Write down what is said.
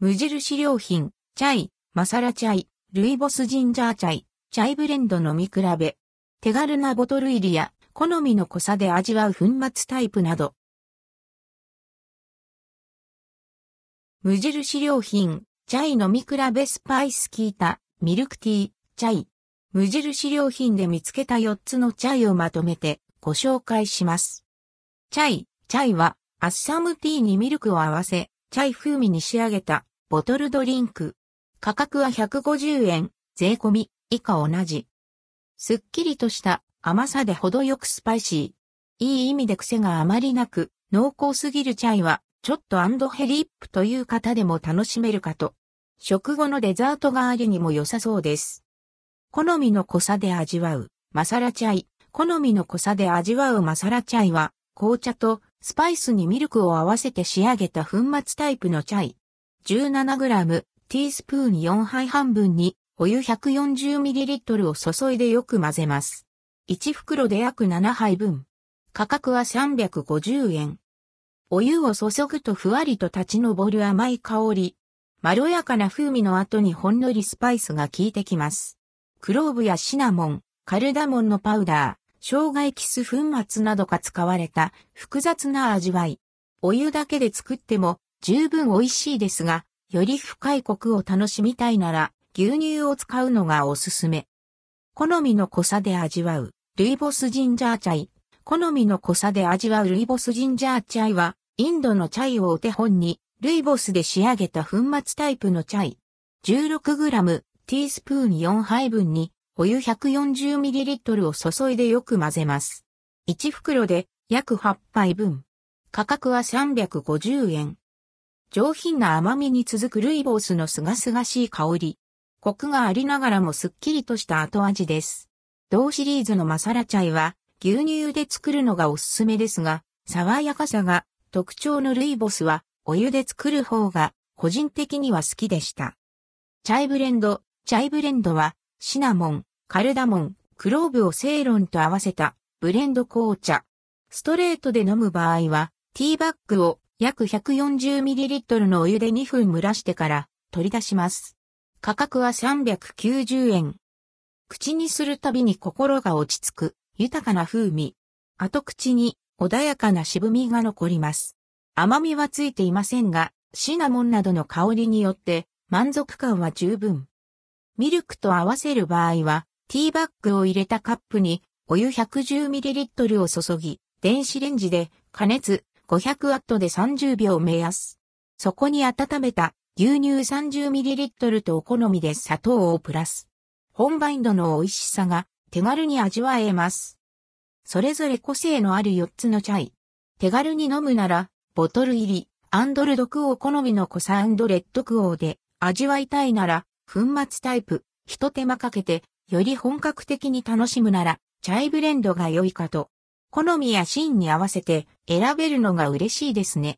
無印良品、チャイ、マサラチャイ、ルイボスジンジャーチャイ、チャイブレンド飲み比べ。手軽なボトル入りや、好みの濃さで味わう粉末タイプなど。無印良品、チャイ飲み比べスパイス効いた、ミルクティー、チャイ。無印良品で見つけた4つのチャイをまとめてご紹介します。チャイ、チャイはアッサムティーにミルクを合わせ、チャイ風味に仕上げたボトルドリンク。価格は150円、税込み、以下同じ。すっきりとした甘さで程よくスパイシー。いい意味で癖があまりなく、濃厚すぎるチャイは、ちょっとアンドヘリップという方でも楽しめるかと。食後のデザート代わりにも良さそうです。好みの濃さで味わう、マサラチャイ。好みの濃さで味わうマサラチャイは、紅茶とスパイスにミルクを合わせて仕上げた粉末タイプのチャイ。17g、ティースプーン4杯半分に、お湯 140ml を注いでよく混ぜます。1袋で約7杯分。価格は350円。お湯を注ぐとふわりと立ち上る甘い香り。まろやかな風味の後にほんのりスパイスが効いてきます。クローブやシナモン、カルダモンのパウダー、生姜エキス粉末などが使われた複雑な味わい。お湯だけで作っても十分美味しいですが、より深いコクを楽しみたいなら牛乳を使うのがおすすめ。好みの濃さで味わうルイボスジンジャーチャイ。好みの濃さで味わうルイボスジンジャーチャイは、インドのチャイをお手本に、ルイボスで仕上げた粉末タイプのチャイ。16g、ティースプーン4杯分に、お湯 140ml を注いでよく混ぜます。1袋で約8杯分。価格は350円。上品な甘みに続くルイボスのすがすがしい香り。コクがありながらもすっきりとした後味です。同シリーズのマサラチャイは牛乳で作るのがおすすめですが、爽やかさが特徴のルイボスはお湯で作る方が個人的には好きでした。チャイブレンド、チャイブレンドはシナモン、カルダモン、クローブをセイロンと合わせたブレンド紅茶。ストレートで飲む場合は、ティーバッグを約 140ml のお湯で2分蒸らしてから取り出します。価格は390円。口にするたびに心が落ち着く豊かな風味。後口に穏やかな渋みが残ります。甘みはついていませんが、シナモンなどの香りによって満足感は十分。ミルクと合わせる場合は、ティーバッグを入れたカップにお湯 110ml を注ぎ、電子レンジで加熱 500W で30秒目安。そこに温めた牛乳 30ml とお好みで砂糖をプラス。本バインドの美味しさが手軽に味わえます。それぞれ個性のある4つのチャイ。手軽に飲むなら、ボトル入り、アンドルドクオー好みのコサレッドクオーで味わいたいなら、粉末タイプ、一手間かけてより本格的に楽しむなら、チャイブレンドが良いかと。好みやシーンに合わせて選べるのが嬉しいですね。